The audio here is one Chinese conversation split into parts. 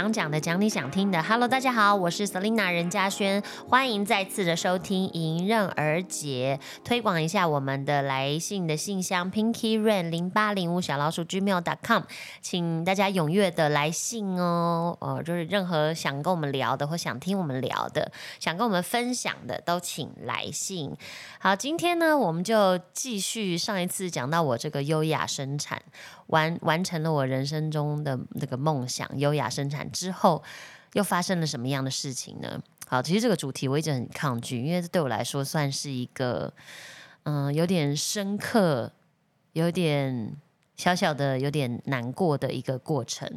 你想讲的，讲你想听的。Hello，大家好，我是 Selina 任嘉轩，欢迎再次的收听《迎刃而解》，推广一下我们的来信的信箱 Pinky Rain 零八零五小老鼠 gmail.com，请大家踊跃的来信哦。呃，就是任何想跟我们聊的，或想听我们聊的，想跟我们分享的，都请来信。好，今天呢，我们就继续上一次讲到我这个优雅生产完完成了我人生中的那个梦想，优雅生产之后，又发生了什么样的事情呢？好，其实这个主题我一直很抗拒，因为这对我来说算是一个嗯有点深刻、有点小小的、有点难过的一个过程。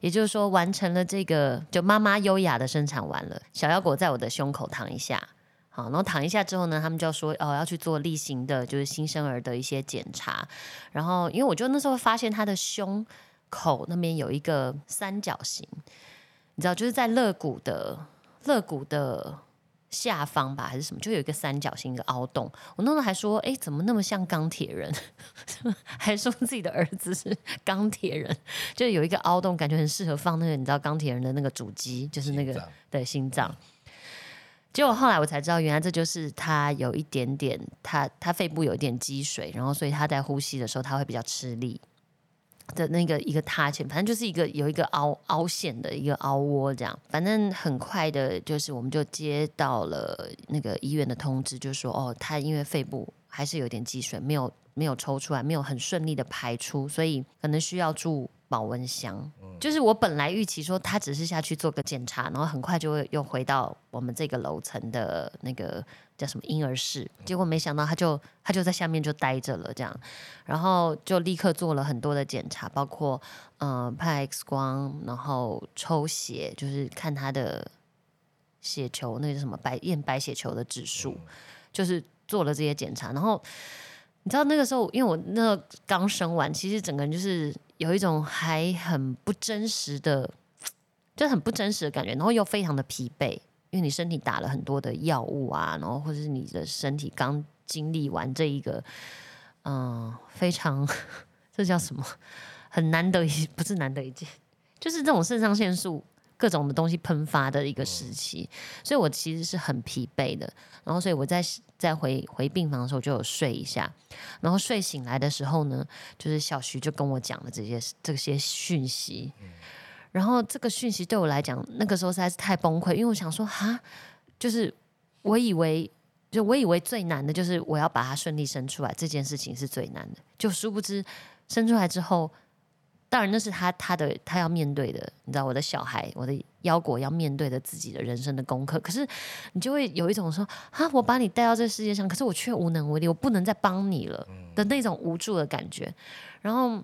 也就是说，完成了这个，就妈妈优雅的生产完了，小腰果在我的胸口躺一下。好，然后躺一下之后呢，他们就要说哦，要去做例行的，就是新生儿的一些检查。然后，因为我就那时候发现他的胸口那边有一个三角形，你知道，就是在肋骨的肋骨的下方吧，还是什么，就有一个三角形一个凹洞。我那时候还说，哎，怎么那么像钢铁人？还说自己的儿子是钢铁人，就有一个凹洞，感觉很适合放那个你知道钢铁人的那个主机，就是那个对心脏。结果后来我才知道，原来这就是他有一点点，他他肺部有一点积水，然后所以他在呼吸的时候他会比较吃力的那个一个塌陷，反正就是一个有一个凹凹陷的一个凹窝这样。反正很快的，就是我们就接到了那个医院的通知，就说哦，他因为肺部还是有点积水，没有没有抽出来，没有很顺利的排出，所以可能需要住。保温箱，就是我本来预期说他只是下去做个检查，然后很快就会又回到我们这个楼层的那个叫什么婴儿室，结果没想到他就他就在下面就待着了，这样，然后就立刻做了很多的检查，包括嗯拍 X 光，然后抽血，就是看他的血球那个什么白验白血球的指数，就是做了这些检查，然后你知道那个时候，因为我那刚生完，其实整个人就是。有一种还很不真实的，就很不真实的感觉，然后又非常的疲惫，因为你身体打了很多的药物啊，然后或者是你的身体刚经历完这一个，嗯，非常 这叫什么？很难得一不是难得一见，就是这种肾上腺素。各种的东西喷发的一个时期，所以我其实是很疲惫的。然后，所以我在在回回病房的时候就有睡一下。然后睡醒来的时候呢，就是小徐就跟我讲了这些这些讯息。然后这个讯息对我来讲，那个时候实在是太崩溃，因为我想说，哈，就是我以为，就我以为最难的就是我要把它顺利生出来这件事情是最难的，就殊不知生出来之后。当然，那是他他的他要面对的，你知道，我的小孩，我的腰果要面对的自己的人生的功课。可是，你就会有一种说啊，我把你带到这世界上，可是我却无能为力，我不能再帮你了的那种无助的感觉。然后，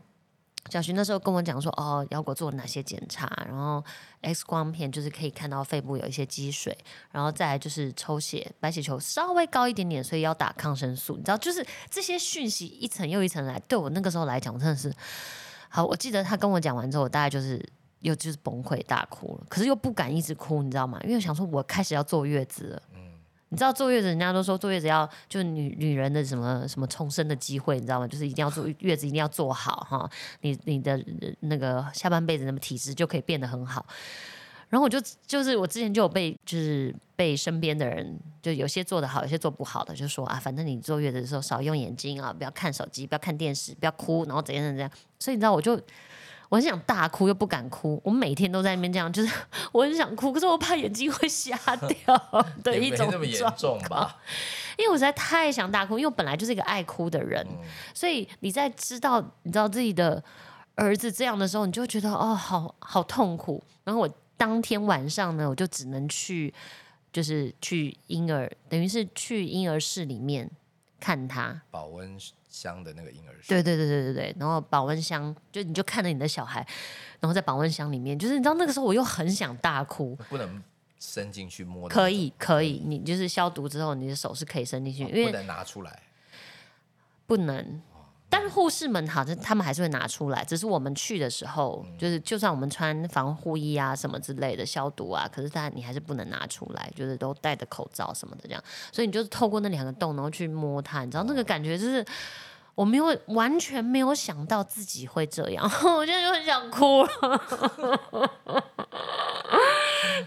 小徐那时候跟我讲说，哦，腰果做了哪些检查，然后 X 光片就是可以看到肺部有一些积水，然后再来就是抽血，白血球稍微高一点点，所以要打抗生素。你知道，就是这些讯息一层又一层来，对我那个时候来讲，真的是。好，我记得他跟我讲完之后，我大概就是又就是崩溃大哭了，可是又不敢一直哭，你知道吗？因为想说我开始要坐月子了。嗯，你知道坐月子，人家都说坐月子要就女女人的什么什么重生的机会，你知道吗？就是一定要坐月子，一定要坐好哈，你你的那个下半辈子那么体质就可以变得很好。然后我就就是我之前就有被就是被身边的人就有些做的好，有些做不好的，就说啊，反正你坐月子的时候少用眼睛啊，不要看手机，不要看电视，不要哭，然后怎样怎样。所以你知道，我就我很想大哭又不敢哭，我每天都在那边这样，就是 我很想哭，可是我怕眼睛会瞎掉 的一种状况。因为我实在太想大哭，因为我本来就是一个爱哭的人，所以你在知道你知道自己的儿子这样的时候，你就会觉得哦，好好痛苦。然后我。当天晚上呢，我就只能去，就是去婴儿，等于是去婴儿室里面看他保温箱的那个婴儿室。对对对对对对，然后保温箱就你就看着你的小孩，然后在保温箱里面，就是你知道那个时候我又很想大哭，不能伸进去摸。可以可以，你就是消毒之后，你的手是可以伸进去，因为不能拿出来，不能。但是护士们好像他们还是会拿出来，只是我们去的时候，就是就算我们穿防护衣啊什么之类的消毒啊，可是他你还是不能拿出来，就是都戴着口罩什么的这样，所以你就是透过那两个洞然后去摸它，你知道那个感觉就是我没有完全没有想到自己会这样，我现在就很想哭了。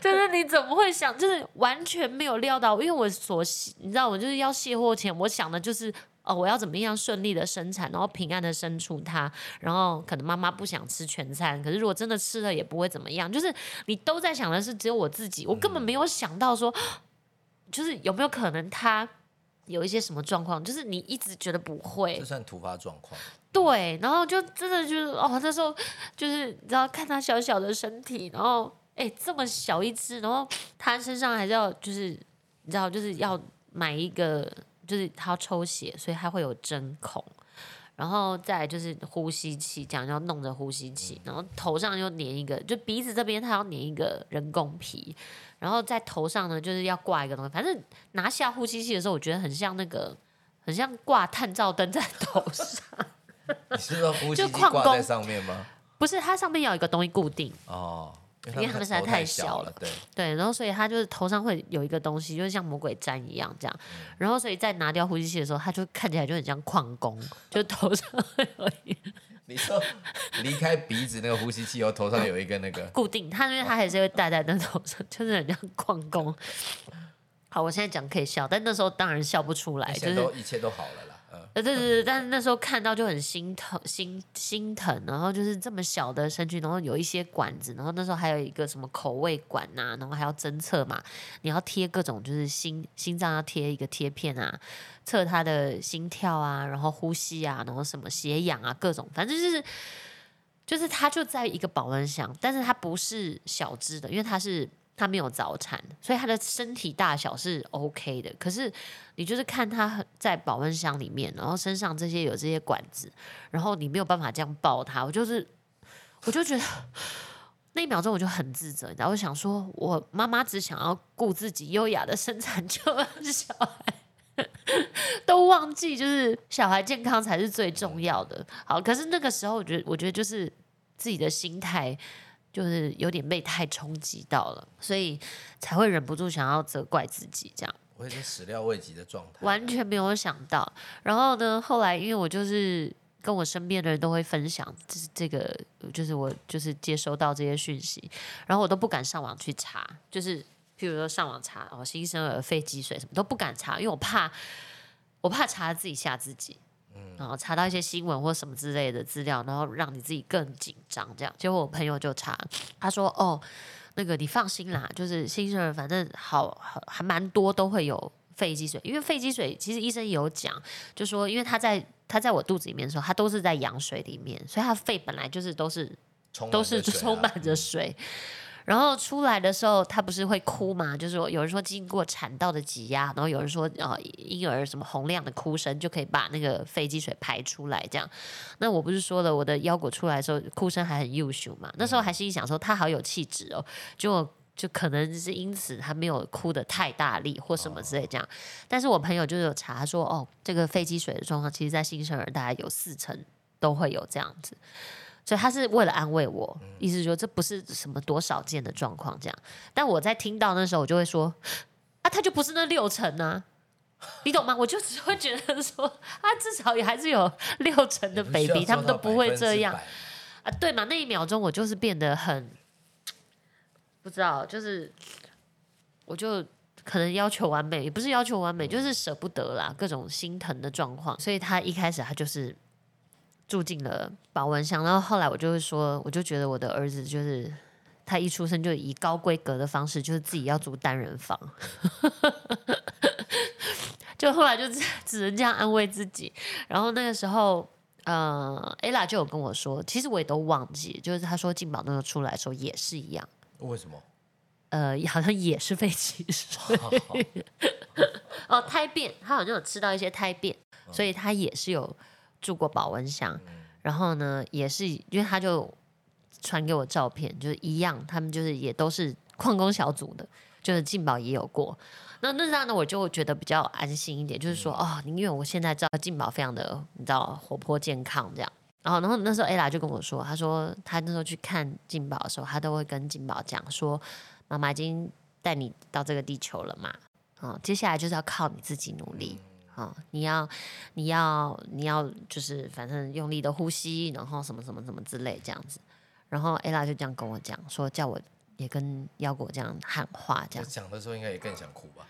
就是你怎么会想？就是完全没有料到，因为我所你知道，我就是要卸货前，我想的就是哦，我要怎么样顺利的生产，然后平安的生出它，然后可能妈妈不想吃全餐，可是如果真的吃了也不会怎么样，就是你都在想的是只有我自己，我根本没有想到说，就是有没有可能他有一些什么状况，就是你一直觉得不会这，算突发状况。对，然后就真的就是哦，那时候就是你知道看他小小的身体，然后哎这么小一只，然后他身上还是要就是你知道就是要买一个，就是他要抽血，所以他会有针孔，然后再就是呼吸器，这样要弄着呼吸器，然后头上又粘一个，就鼻子这边他要粘一个人工皮，然后在头上呢就是要挂一个东西，反正拿下呼吸器的时候，我觉得很像那个。很像挂探照灯在头上，你是说呼吸就矿机挂在上面吗？不是它上面要有一个东西固定，哦，因为他们实在太小小了对，对，然后所以他就是头上会有一个东西，就是像魔鬼毡一样这样，然后所以在拿掉呼吸器的时候，他就看起来就很像矿工，就头上会有一个 你说离开鼻子那个呼吸器后，头上有一个那个，固定，他因为他还是会戴在那头上，就是很像矿工。好，我现在讲可以笑，但那时候当然笑不出来，就是一切都好了对对对，但是那时候看到就很心疼，心心疼，然后就是这么小的身躯，然后有一些管子，然后那时候还有一个什么口味管呐、然后还要侦测嘛，你要贴各种就是心心脏要贴一个贴片啊，测他的心跳啊，然后呼吸啊，然后什么血氧啊，各种，反正就是就是它就在一个保温箱，但是它不是小只的，因为它是。他没有早产，所以他的身体大小是 OK 的。可是你就是看他在保温箱里面，然后身上这些有这些管子，然后你没有办法这样抱他。我就是，我就觉得那一秒钟我就很自责，然后我想说，我妈妈只想要顾自己优雅的生产，就小孩 都忘记，就是小孩健康才是最重要的。好，可是那个时候，我觉得，我觉得就是自己的心态。就是有点被太冲击到了，所以才会忍不住想要责怪自己，这样我已经始料未及的状态，完全没有想到。然后呢，后来因为我就是跟我身边的人都会分享，这这个就是我就是接收到这些讯息，然后我都不敢上网去查，就是譬如说上网查哦新生儿肺积水什么都不敢查，因为我怕我怕查了自己吓自己。然后查到一些新闻或什么之类的资料，然后让你自己更紧张，这样。结果我朋友就查，他说：“哦，那个你放心啦，就是新生儿反正好好还蛮多都会有肺积水，因为肺积水其实医生有讲，就说因为他在他在我肚子里面的时候，他都是在羊水里面，所以他肺本来就是都是都是充满着水。然后出来的时候，他不是会哭吗？就是说，有人说经过产道的挤压，然后有人说，呃，婴儿什么洪亮的哭声就可以把那个肺积水排出来，这样。那我不是说了，我的腰果出来的时候，哭声还很优秀嘛？那时候还心想说，他好有气质哦，就就可能是因此他没有哭的太大力或什么之类这样。但是我朋友就有查说，哦，这个肺积水的状况，其实在新生儿大概有四成都会有这样子。所以他是为了安慰我，意思说这不是什么多少见的状况这样。但我在听到那时候，我就会说啊，他就不是那六成啊，你懂吗？我就只会觉得说啊，至少也还是有六成的 baby，他们都不会这样啊，对嘛？那一秒钟我就是变得很不知道，就是我就可能要求完美，也不是要求完美，就是舍不得啦，各种心疼的状况。所以他一开始他就是住进了保温箱，然后后来我就会说，我就觉得我的儿子就是他一出生就以高规格的方式，就是自己要住单人房。就后来就只只能这样安慰自己，然后那个时候，呃，ella 就有跟我说，其实我也都忘记，就是他说进宝那个出来的时候也是一样，为什么？呃，好像也是被歧视，哦，胎便，他好像有吃到一些胎便，所以他也是有住过保温箱，然后呢，也是因为他就传给我照片，就是一样，他们就是也都是矿工小组的，就是进宝也有过。那那这样呢，我就觉得比较安心一点，就是说，哦，因为我现在知道进宝非常的，你知道活泼健康这样。然后，然后那时候 ella 就跟我说，他说他那时候去看进宝的时候，他都会跟进宝讲说，妈妈已经带你到这个地球了嘛，啊、接下来就是要靠你自己努力。啊、你要，你要，你要，就是反正用力的呼吸，然后什么什么什么之类这样子。然后 ella 就这样跟我讲说，叫我也跟腰果这样喊话，这样讲的时候应该也更想哭吧？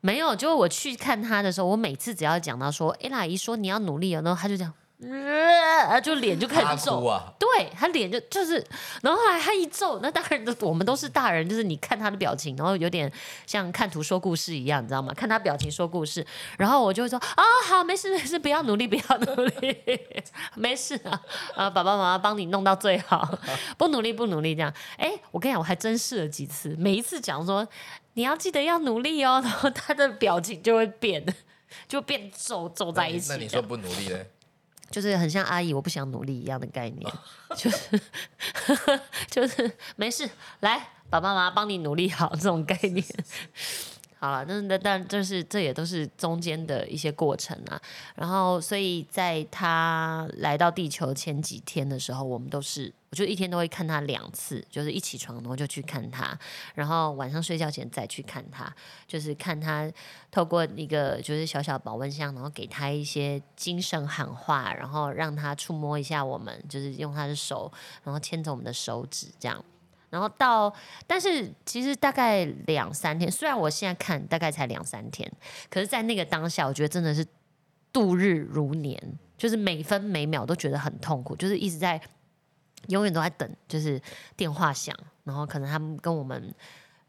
没有。就我去看他的时候，我每次只要讲到说，ella 一说你要努力了，然后他就这样，呃，就脸就开始皱，啊，对他脸就就是，然后后来他一皱，那当然的我们都是大人，就是你看他的表情，然后有点像看图说故事一样，你知道吗？看他表情说故事，然后我就会说啊，好，没事没事，不要努力，不要努力，没事啊，啊，爸爸妈妈帮你弄到最好，不努力不努力这样。哎，我跟你讲，我还真试了几次，每一次讲说你要记得要努力哦，然后他的表情就会变，就变皱皱在一起。那你说不努力嘞？就是很像阿姨我不想努力一样的概念，就是 就是没事，来爸爸妈妈帮你努力好这种概念。好了，那那但就是这也都是中间的一些过程啊。然后，所以在他来到地球前几天的时候，我们都是，我就一天都会看他两次，就是一起床然后就去看他，然后晚上睡觉前再去看他，就是看他透过一个就是小小保温箱，然后给他一些精神喊话，然后让他触摸一下我们，就是用他的手，然后牵着我们的手指这样。然后到，但是其实大概两三天，虽然我现在看大概才两三天，可是，在那个当下，我觉得真的是度日如年，就是每分每秒都觉得很痛苦，就是一直在永远都在等，就是电话响，然后可能他们跟我们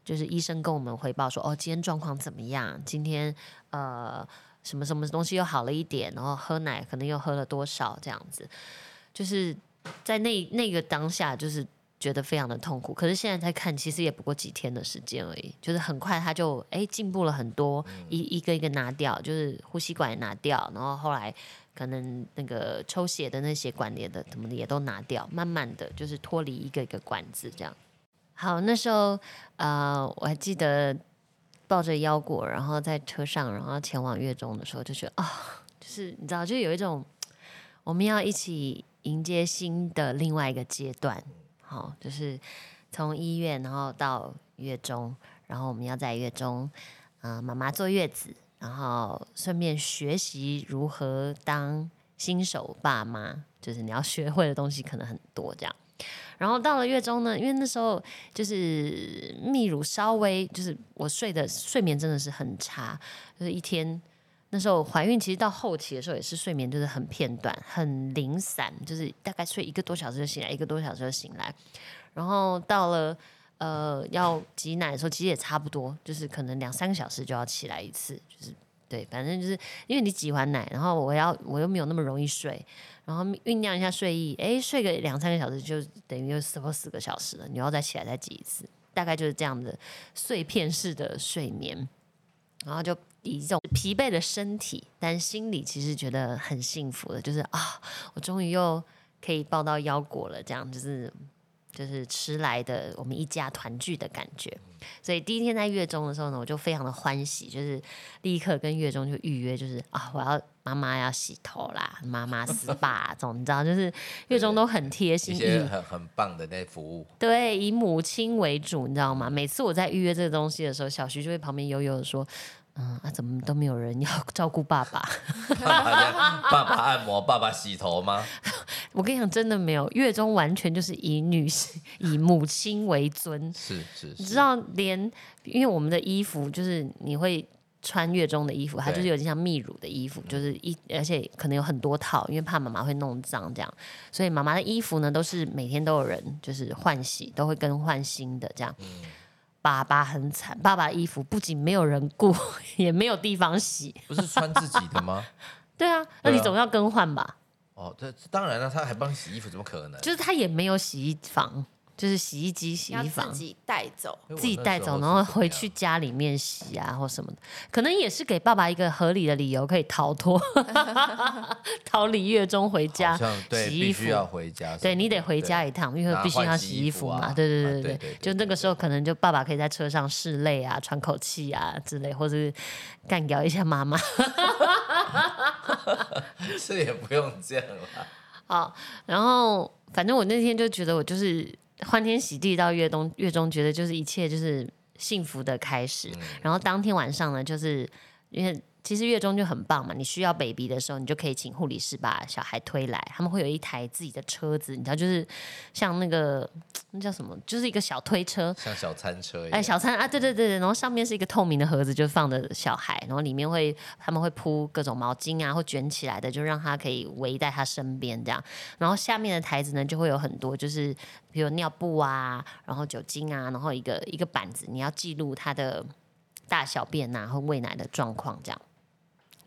就是医生跟我们回报说，哦，今天状况怎么样？今天呃什么什么东西又好了一点，然后喝奶可能又喝了多少这样子，就是在那那个当下，就是觉得非常的痛苦。可是现在再看，其实也不过几天的时间而已，就是很快他就哎进步了很多，一一个一个拿掉，就是呼吸管也拿掉，然后后来可能那个抽血的那些管也的什么的也都拿掉，慢慢的就是脱离一个一个管子这样。好，那时候呃我还记得抱着腰果，然后在车上，然后前往月中的时候，就觉得啊、就是你知道，就有一种我们要一起迎接新的另外一个阶段。好，就是从医院，然后到月中，然后我们要在月中，啊，妈妈坐月子，然后顺便学习如何当新手爸妈，就是你要学会的东西可能很多这样。然后到了月中呢，因为那时候就是泌乳稍微就是我睡的睡眠真的是很差，就是一天那时候怀孕其实到后期的时候也是睡眠就是很片段、很零散，就是大概睡一个多小时就醒来，一个多小时就醒来。然后到了呃要挤奶的时候，其实也差不多，就是可能两三个小时就要起来一次，就是对，反正就是因为你挤完奶，然后我要我又没有那么容易睡，然后酝酿一下睡意，诶，睡个两三个小时就等于又超过四个小时了，你要再起来再挤一次，大概就是这样的碎片式的睡眠，然后就以这种疲惫的身体，但心里其实觉得很幸福的，就是啊，我终于又可以抱到腰果了，这样就是就是迟来的我们一家团聚的感觉。所以第一天在月中的时候呢，我就非常的欢喜，就是立刻跟月中就预约，就是啊，我要妈妈要洗头啦，妈妈 SPA 这种，你知道，就是月中都很贴一心，些很很棒的那服务，对以母亲为主，你知道吗？每次我在预约这个东西的时候，小徐就会旁边悠悠的说。嗯啊，怎么都没有人要照顾爸爸？爸爸爸爸按摩，爸爸洗头吗？我跟你讲，真的没有，月中完全就是以女性、以母亲为尊。是是，是 你知道，连因为我们的衣服就是你会穿月中的衣服，它就是有点像泌乳的衣服，就是一而且可能有很多套，因为怕妈妈会弄脏这样，所以妈妈的衣服呢都是每天都有人就是换洗，都会更换新的这样。爸爸很惨，爸爸的衣服不仅没有人顾，也没有地方洗。不是穿自己的吗？对啊，那你总要更换吧？哦，这当然了，他还帮洗衣服，怎么可能？就是他也没有洗衣房，就是洗衣机、洗衣房自。己带走。自己带走，然后回去家里面洗啊，或什么的，可能也是给爸爸一个合理的理由，可以逃脱，逃离月中回家洗衣服。要回家。对你得回家一趟，因为必须要洗衣服嘛。啊对对啊对对就那个时候可能就爸爸可以在车上拭泪啊、喘口气啊之类，或是干掉一下妈妈。是也不用这样了。好，然后反正我那天就觉得我就是欢天喜地到月中，月中觉得就是一切就是幸福的开始。然后当天晚上呢，就是因为其实月中就很棒嘛，你需要 baby 的时候，你就可以请护理师把小孩推来，他们会有一台自己的车子，你知道，就是像那个那叫什么，就是一个小推车，像小餐车一样。哎，小餐啊，对对对对，然后上面是一个透明的盒子，就放着小孩，然后里面会他们会铺各种毛巾啊，或卷起来的，就让他可以围在他身边这样。然后下面的台子呢，就会有很多，就是比如尿布啊，然后酒精啊，然后一个一个板子，你要记录他的大小便呐、和喂奶的状况这样。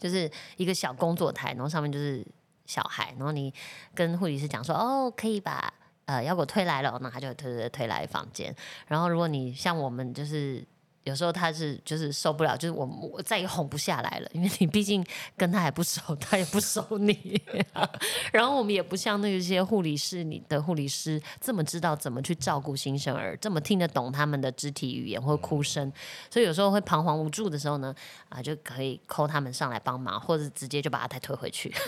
就是一个小工作台，然后上面就是小孩，然后你跟护理师讲说，哦，可以把呃要给我推来了，那他就推推推来房间。然后如果你像我们就是。有时候他是就是受不了，就是我我再也哄不下来了，因为你毕竟跟他还不熟，他也不熟你，然后我们也不像那些护理师，你的护理师这么知道怎么去照顾新生儿，这么听得懂他们的肢体语言或哭声，所以有时候会彷徨无助的时候呢，啊就可以扣他们上来帮忙，或者直接就把他再推回去。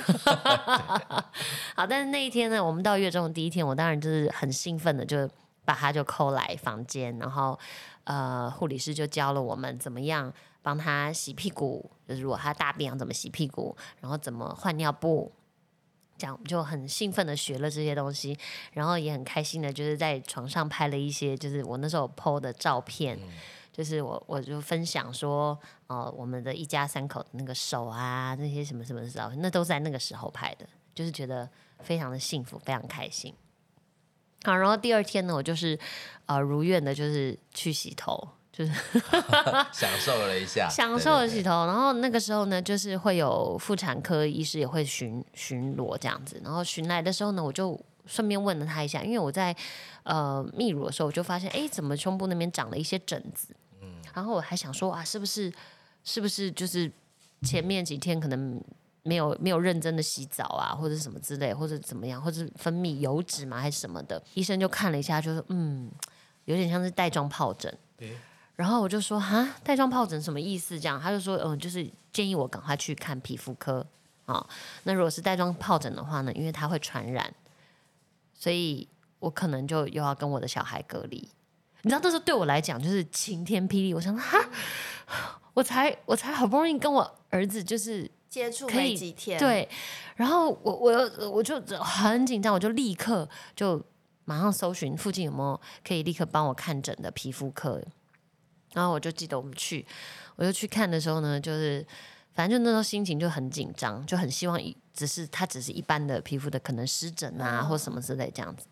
好，但是那一天呢，我们到月中的第一天，我当然就是很兴奋的，就把他就扣来房间，然后呃，护理师就教了我们怎么样帮他洗屁股，就是如果他大便要怎么洗屁股，然后怎么换尿布。这样我们就很兴奋的学了这些东西，然后也很开心的，就是在床上拍了一些，就是我那时候 PO 的照片，就是我我就分享说，呃，我们的一家三口的那个手啊，那些什么什么的照片，那都是在那个时候拍的，就是觉得非常的幸福，非常开心。好，然后第二天呢，我就是呃如愿的，就是去洗头，就是 享受了一下，享受了对对洗头。然后那个时候呢，就是会有妇产科医师也会巡巡逻这样子。然后巡来的时候呢，我就顺便问了他一下，因为我在呃泌乳的时候，我就发现，哎，怎么胸部那边长了一些疹子？嗯，然后我还想说啊，是不是是不是就是前面几天可能。没有没有认真的洗澡啊，或者什么之类，或者怎么样，或者分泌油脂嘛，还是什么的？医生就看了一下，就说嗯，有点像是带状疱疹。诶然后我就说哈，带状疱疹什么意思？这样他就说，嗯，就是建议我赶快去看皮肤科啊、那如果是带状疱疹的话呢，因为它会传染，所以我可能就又要跟我的小孩隔离。你知道那时候对我来讲就是晴天霹雳，我想说哈，我才我才好不容易跟我儿子就是接触可以没几天，，对，然后我我又我就很紧张，我就立刻就马上搜寻附近有没有可以立刻帮我看诊的皮肤科。然后我就记得我们去，我就去看的时候呢，就是反正就那时候心情就很紧张，就很希望一只是它只是一般的皮肤的可能湿疹啊、或什么之类这样子。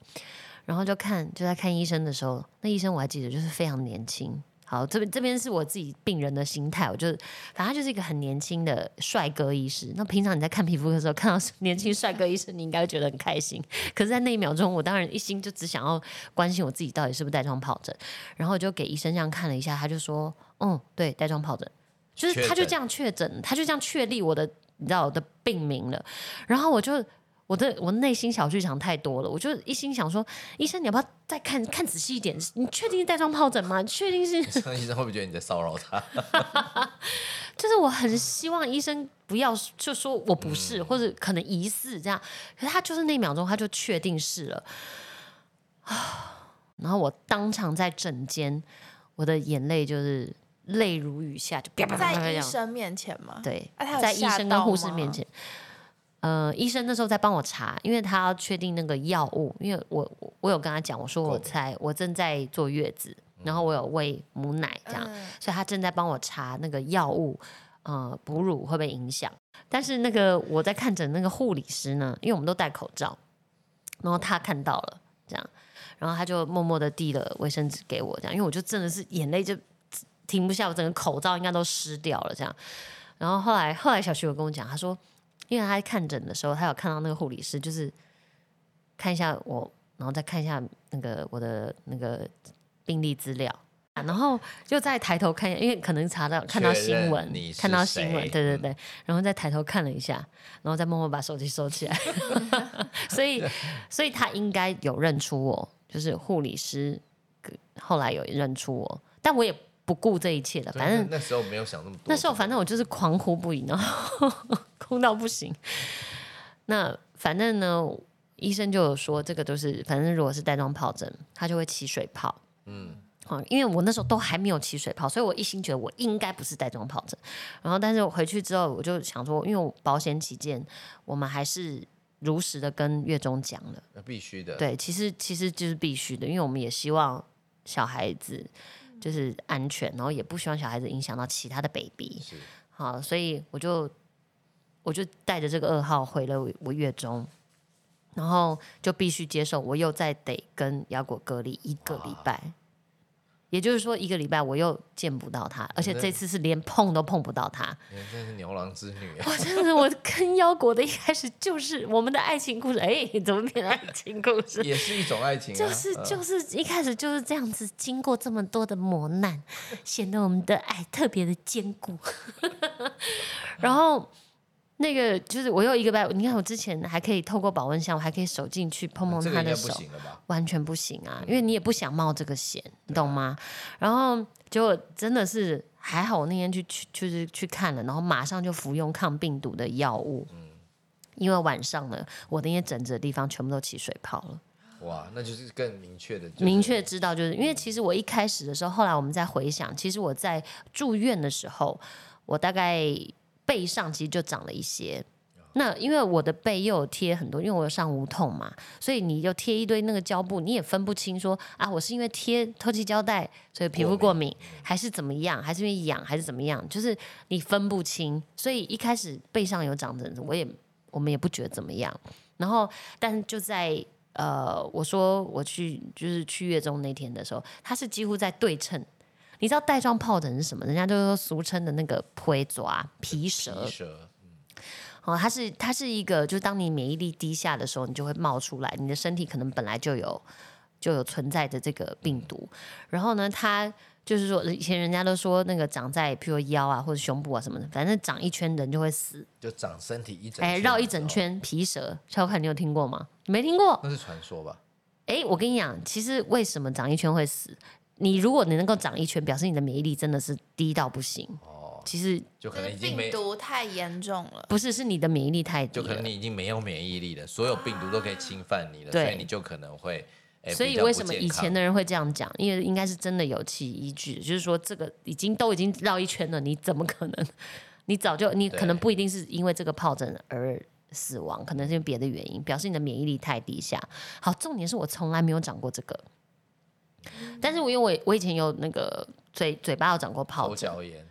然后就看就在看医生的时候，那医生我还记得就是非常年轻。好，这边这边是我自己病人的心态，我就反正他就是一个很年轻的帅哥医师。那平常你在看皮肤科的时候，看到年轻帅哥医生，你应该会觉得很开心。可是，在那一秒钟，我当然一心就只想要关心我自己到底是不是带状疱疹，然后我就给医生这样看了一下，他就说：“嗯，对，带状疱疹。”就是他就这样确诊，他就这样确立我的你知道我的病名了。然后我就我的我内心小剧场太多了，我就一心想说，医生你要不要再看看仔细一点？你确定是带状疱疹吗？你确定是？医生会不会觉得你在骚扰他？就是我很希望医生不要就说我不是，或者可能疑似这样，可是他就是那一秒钟他就确定是了啊，然后我当场在诊间，我的眼泪就是泪如雨下，就啪啪啪啪啪在医生面前吗？对，啊在医生跟护士面前。呃，医生那时候在帮我查，因为他要确定那个药物，因为我我我有跟他讲，我说我够才我正在坐月子，然后我有喂母奶这样，嗯所以他正在帮我查那个药物，呃，哺乳会不会影响？但是那个我在看诊那个护理师呢，因为我们都戴口罩，然后他看到了这样，然后他就默默的递了卫生纸给我，这样，因为我就真的是眼泪就停不下，我整个口罩应该都湿掉了这样。然后后来后来小徐有跟我讲，他说，因为他在看诊的时候，他有看到那个护理师，就是看一下我，然后再看一下那个我的那个病历资料。然后就再抬头看一下，因为可能查到看到新闻看到新闻，对对对，然后再抬头看了一下，然后再默默把手机收起来。所以，所以他应该有认出我，就是护理师，后来有认出我，但我也不顾这一切的，反正那那时候没有想那么多。那时候反正我就是狂哭不已，然后 哭到不行。那反正呢，医生就有说这个都是，反正如果是带状疱疹，它就会起水泡，嗯，啊，因为我那时候都还没有起水泡，所以我一心觉得我应该不是带状疱疹。然后，但是我回去之后，我就想说，因为我保险起见，我们还是如实的跟月中讲了。那必须的。对，其实其实就是必须的，因为我们也希望小孩子就是安全，然后也不希望小孩子影响到其他的 baby。好，所以我就我就带着这个噩耗回了我我月中，然后就必须接受，我又再得跟雅果隔离一个礼拜。也就是说，一个礼拜我又见不到他，而且这次是连碰都碰不到他。你真是牛郎织女啊！我真的，我跟腰果的一开始就是我们的爱情故事。哎，怎么变爱情故事？也是一种爱情啊。就是嗯就是一开始就是这样子，经过这么多的磨难，显得我们的爱特别的坚固。然后那个就是我有一个拜，你看我之前还可以透过保温箱，我还可以手进去碰碰他的手？完全不行啊，因为你也不想冒这个险，你懂吗？然后结果真的是还好，我那天去去就是去看了，然后马上就服用抗病毒的药物。因为晚上呢，我的那些疹子的地方全部都起水泡了。哇，那就是更明确的，就是明确知道，就是因为其实我一开始的时候，后来我们在回想，其实我在住院的时候，我大概背上其实就长了一些。那因为我的背又有贴很多，因为我有上无痛嘛，所以你就贴一堆那个胶布，你也分不清说啊，我是因为贴透气胶带所以皮肤过敏，还是怎么样，还是因为痒，还是怎么样，就是你分不清。所以一开始背上有长疹子，我也我们也不觉得怎么样。然后，但就在呃，我说我去就是去月中那天的时候，它是几乎在对称。你知道带状疱疹是什么？人家就是说俗称的那个皮抓皮蛇皮蛇，哦，它是它是一个，就是当你免疫力低下的时候，你就会冒出来，你的身体可能本来就有就有存在的这个病毒，然后呢，它就是说以前人家都说那个长在譬如腰啊或者胸部啊什么的，反正长一圈人就会死，就长身体一整哎，绕一整圈皮蛇，超看你有听过吗？没听过？那是传说吧？哎，我跟你讲，其实为什么长一圈会死？你如果你能够长一圈，表示你的免疫力真的是低到不行。哦，其实就可能病已经没，毒太严重了。不是，是你的免疫力太低。就可能你已经没有免疫力了，所有病毒都可以侵犯你了，所以你就可能会，哎，所比较不以为什么以前的人会这样讲？因为应该是真的有其依据，就是说这个已经都已经绕一圈了，你怎么可能？你早就你可能不一定是因为这个疱疹而死亡，可能是因为别的原因，表示你的免疫力太低下。好，重点是我从来没有长过这个，但是我因为我我以前有那个嘴嘴巴有长过疱口疹，角炎，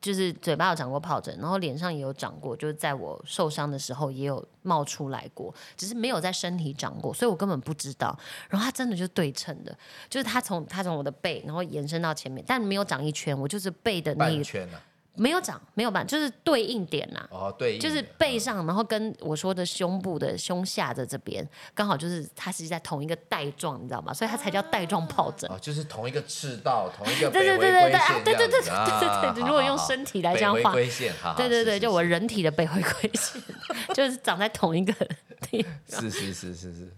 就是嘴巴有长过疱疹，然后脸上也有长过，就是在我受伤的时候也有冒出来过，只是没有在身体长过，所以我根本不知道。然后它真的就对称的，就是它从它从我的背，然后延伸到前面，但没有长一圈，我就是背的那一圈啊，没有长，没有半，就是对应点呐、哦，对应，就是背上，然后跟我说的胸部的胸下的这边，刚好就是它是在同一个带状，你知道吗？所以它才叫带状疱疹。哦，就是同一个赤道，同一个 对对对对对对对对对对如果用身体来北回这样画，归线，好好对对对，就我人体的背回归线，就是长在同一个地方。是是是是是，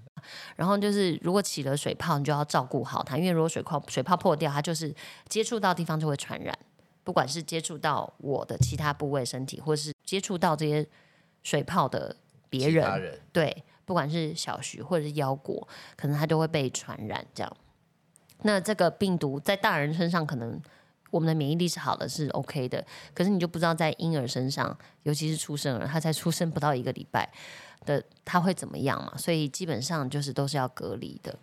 然后就是如果起了水泡，你就要照顾好它，因为如果水泡水泡破掉，它就是接触到地方就会传染，不管是接触到我的其他部位身体，或是接触到这些水泡的别人，人对，不管是小徐或者是腰果，可能他就会被传染这样。那这个病毒在大人身上可能我们的免疫力是好的，是 OK 的，可是你就不知道在婴儿身上，尤其是出生儿，他才出生不到一个礼拜的，他会怎么样嘛？所以基本上就是都是要隔离的。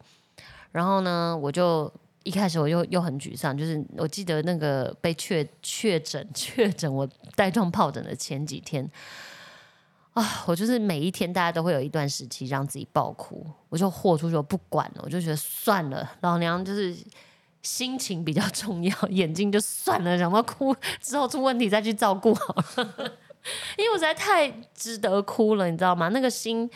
然后呢，我就一开始我又又很沮丧，就是我记得那个被确确诊确诊我带状疱疹的前几天。啊，我就是每一天大家都会有一段时期让自己爆哭，我就豁出去，我不管了，我就觉得算了，老娘就是心情比较重要，眼睛就算了，想到哭之后出问题再去照顾好了，因为我实在太值得哭了，你知道吗？那个心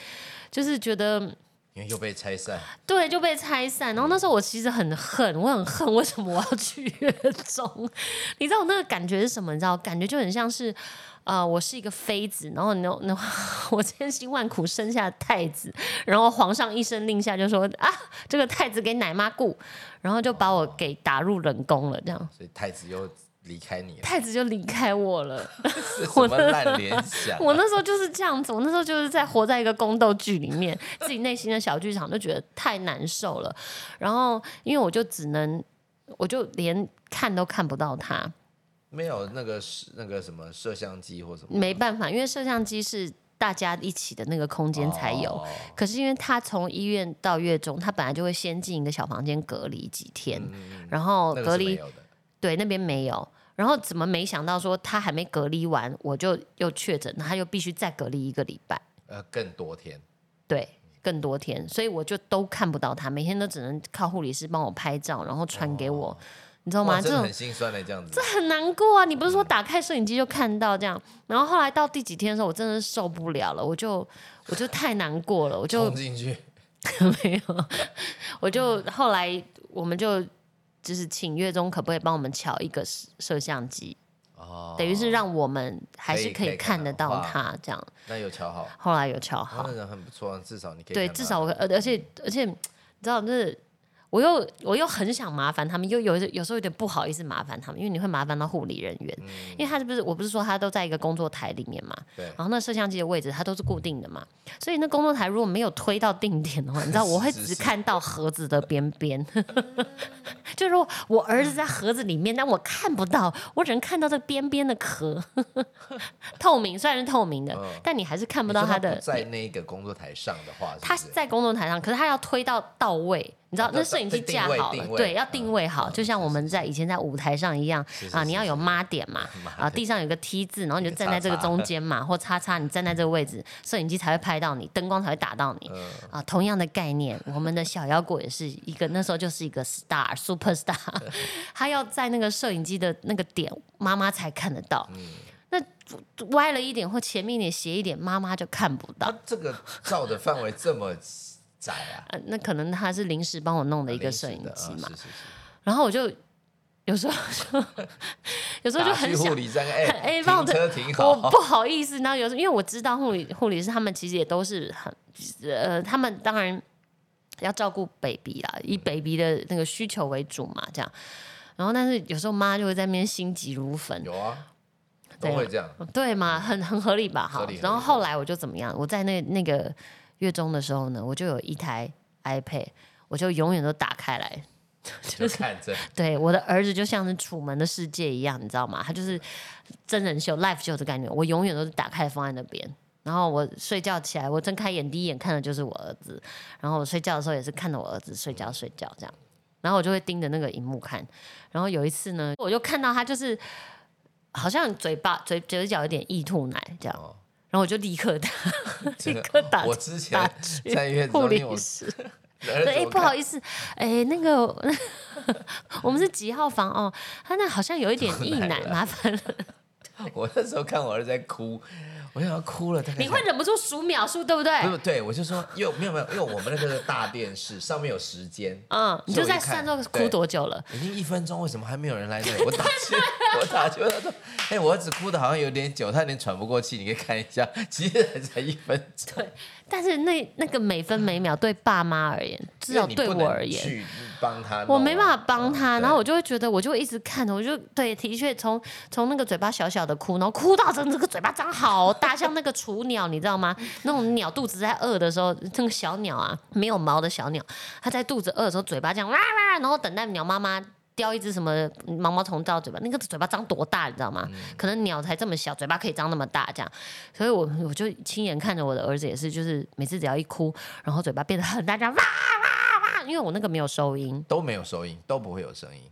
就是觉得因为又被拆散，对就被拆散，然后那时候我其实很恨，我很恨为什么我要去月中，你知道我那个感觉是什么？你知道，感觉就很像是。呃，我是一个妃子，然后那那 我千辛万苦生下太子，然后皇上一声令下就说啊，这个太子给奶妈顾，然后就把我给打入冷宫了，这样所以太子又离开你了，太子就离开我了。是 什么烂联想啊？我那时候就是这样子，我那时候就是在活在一个宫斗剧里面，自己内心的小剧场就觉得太难受了。然后因为我就只能我就连看都看不到他，没有那个是那个什么摄像机或什么，没办法，因为摄像机是大家一起的那个空间才有。哦可是因为他从医院到月中，他本来就会先进一个小房间隔离几天，然后隔离。对那边没有，然后怎么没想到说他还没隔离完，我就又确诊，他又必须再隔离一个礼拜，呃，更多天，对，更多天，所以我就都看不到他，每天都只能靠护理师帮我拍照，然后传给我，你知道吗？哇，这种很心酸的这样子。这很难过啊！你不是说打开摄影机就看到这样，然后后来到第几天的时候，我真的受不了了，我就我就太难过了，我就冲进去，没有，我就后来我们就就是请月中可不可以帮我们瞧一个摄摄像机，哦，等于是让我们还是可以看看得到他这样。那有瞧好，后来有瞧哦好那，人很不错啊，至少你可以对，至少我而而且而且你知道，就是我又我又很想麻烦他们，又有有时候有点不好意思麻烦他们，因为你会麻烦到护理人员，因为他是不是我不是说他都在一个工作台里面嘛，对。然后那摄像机的位置它都是固定的嘛，所以那工作台如果没有推到定点的话，你知道我会是是只看到盒子的边边，就如果我儿子在盒子里面，但我看不到，我只能看到这边边的壳，透明虽然是透明的，但你还是看不到他的不在那个工作台上的话，是是他在工作台上，可是他要推到到位，你知道哦那摄影机架好了对，要嗯定位好，嗯就像我们在以前在舞台上一样啊，你要有妈点嘛，啊，地上有个 T 字，然后你就站 在这个中 间嘛，或叉叉，你站在这个位置，摄影机才会拍到你，灯光才会打到你嗯啊。同样的概念，我们的小妖果也是一个，那时候就是一个 star super star，他要在那个摄影机的那个点，妈妈才看得到。嗯那歪了一点或前面一点斜一点，妈妈就看不到他。这个照的范围这么窄啊，呃，那可能他是临时帮我弄的一个摄影机嘛，啊是是是然后我就有时候就 有时候就很想。理站，哎哎帮我停车停好，我不好意思，然后有时候因为我知道护理护理师他们其实也都是很呃，他们当然要照顾 baby 啦，以 baby 的那个需求为主嘛，这样。然后但是有时候妈就会在那边心急如焚，有啊，都会这样，对嘛，很很合理吧？好，然后后来我就怎么样？我在那那个月中的时候呢，我就有一台 iPad，我就永远都打开来。就看着，对，我的儿子就像是楚门的世界一样，你知道吗？他就是真人秀、live 秀的感觉，我永远都是打开放在那边。然后我睡觉起来，我睁开眼第一眼看的就是我儿子，然后我睡觉的时候也是看着我儿子睡觉睡觉这样，然后我就会盯着那个荧幕看。然后有一次呢，我就看到他就是好像嘴巴嘴嘴角有点溢吐奶这样，哦然后我就立刻打 立刻打我之前在院护理室。儿对，哎、子思，不好意思，哎、那个我们是几号房哦？他那好像有一点 溢奶，麻烦了。我那时候看我儿子在哭，我想要哭了，大概你会忍不住数秒数，对不对？不对，我就说，因为没有没有，因为我们那个大电视上面有时间，嗯，你就在算这个哭多久了？已经一分钟，为什么还没有人来这里？我打 去，我打去，他说，哎、我儿子哭的好像有点久，他有点喘不过气，你可以看一下，其实才一分钟。对，但是那那个每分每秒对爸妈而言，至少对我而言，我没办法帮他，嗯然后我就会觉得，我就会一直看，我就对，的确从从那个嘴巴小小的哭，然后哭到整个嘴巴张好大，像那个雏鸟，你知道吗？那种鸟肚子在饿的时候，那个小鸟啊，没有毛的小鸟，它在肚子饿的时候，嘴巴这样哇哇，然后等待鸟妈妈。叼一只什么毛毛虫到嘴巴，那个嘴巴张多大，你知道吗？可能鸟才这么小，嘴巴可以张那么大，这样。所以我我就亲眼看着我的儿子也是，就是每次只要一哭，然后嘴巴变得很大，这样哇哇哇，因为我那个没有收音，都没有收音，都不会有声音，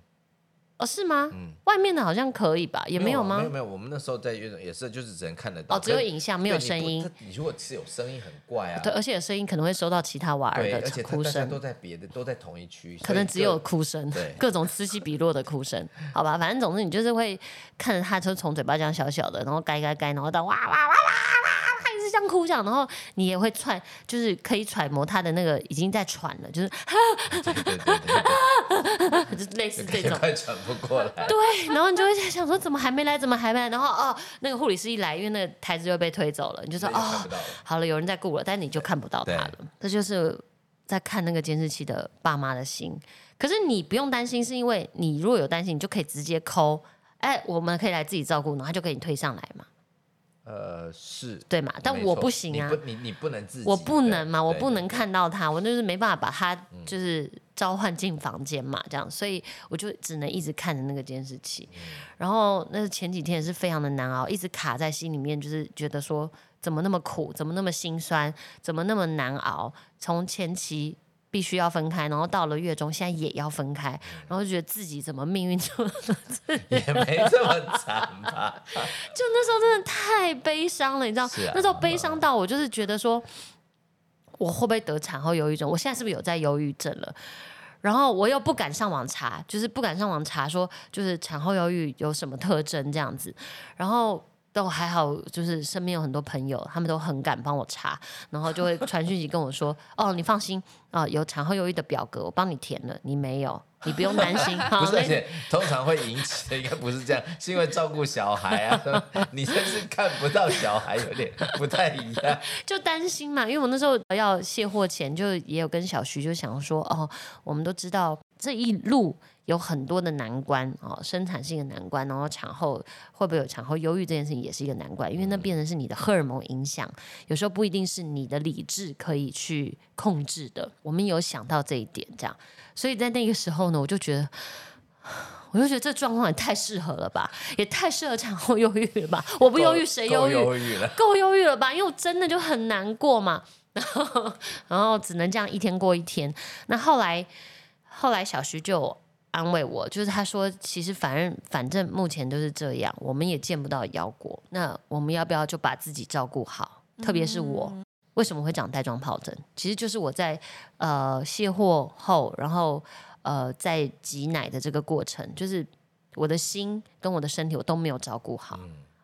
哦，是吗？嗯外面的好像可以吧？也没有吗啊没有？没有，我们那时候在也是，就是只能看得到，哦，只有影像没有声音。你如果是有声音，很怪啊。对，而且有声音可能会收到其他娃儿对，的而且哭声大家都，在别的，都在同一区，可能只有哭声对，各种此起彼落的哭声，好吧？反正总之你就是会看着他就从嘴巴这样小小的，然后该该该，然后到哇哇哇哇哇，他一直这样哭这样，然后你也会揣，就是可以揣摩他的那个已经在喘了，就是 对对对对对 就类似这对，种。快喘不过来。对，然后你就会在想说怎么还没来，怎么还没来？然后哦，那个护理师一来，因为那个台子就被推走了，你就说哦好了，有人在顾了，但你就看不到他了。这就是在看那个监视器的爸妈的心。可是你不用担心，是因为你如果有担心，你就可以直接抠，哎，我们可以来自己照顾，然后他就给你推上来嘛。呃，是对嘛？但我不行啊你不，你你不能自己，我不能嘛，我不能。看到他，我就是没办法把他就是召唤进房间嘛，这样，所以我就只能一直看着那个监视器。然后那前几天也是非常的难熬，一直卡在心里面，就是觉得说怎么那么苦，怎么那么心酸，怎么那么难熬。从前期必须要分开，然后到了月中，现在也要分开，然后就觉得自己怎么命运这么 也没这么惨吧？就那时候真的太悲伤了，你知道？啊那时候悲伤到我就是觉得说，我会不会得产后忧郁症？我现在是不是有在忧郁症了？然后我又不敢上网查，就是不敢上网查说，就是产后忧郁有什么特征这样子。然后都还好，就是身边有很多朋友，他们都很敢帮我查，然后就会 传讯息跟我说：“哦，你放心啊、有产后忧郁的表格，我帮你填了，你没有，你不用担心。好”不是，那而且通常会引起的应该不是这样，是因为照顾小孩啊。你真是看不到小孩，有点不太一样。就担心嘛，因为我那时候要卸货前，就也有跟小徐就想说，哦，我们都知道这一路有很多的难关哦，生产是一个难关，然后产后会不会有产后忧郁这件事情也是一个难关，因为那变成是你的荷尔蒙影响，有时候不一定是你的理智可以去控制的。我们有想到这一点，这样，所以在那个时候呢，我就觉得。我就觉得这状况也太适合了吧，也太适合产后忧郁了吧！我不忧郁谁忧够郁？忧郁了。够忧郁了吧？因为我真的就很难过嘛，然后然后只能这样一天过一天。那后来后来小徐就有安慰我，就是他说，其实反正反正目前都是这样，我们也见不到腰果，那我们要不要就把自己照顾好？特别是我。为什么会长带状疱疹？其实就是我在呃卸货后，然后呃在挤奶的这个过程，就是我的心跟我的身体我都没有照顾好，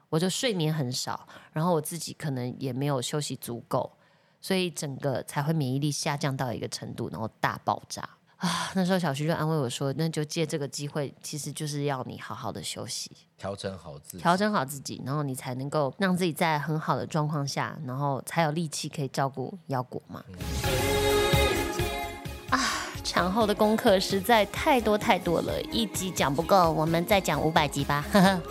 我就睡眠很少，然后我自己可能也没有休息足够，所以整个才会免疫力下降到一个程度，然后大爆炸啊！那时候小徐就安慰我说：“那就借这个机会，其实就是要你好好的休息，调整好自己，调整好自己，然后你才能够让自己在很好的状况下，然后才有力气可以照顾腰果嘛。啊，产后的功课实在太多太多了，一集讲不够，我们再讲五百集吧。呵呵。